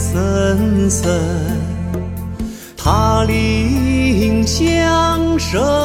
森森，塔林香深。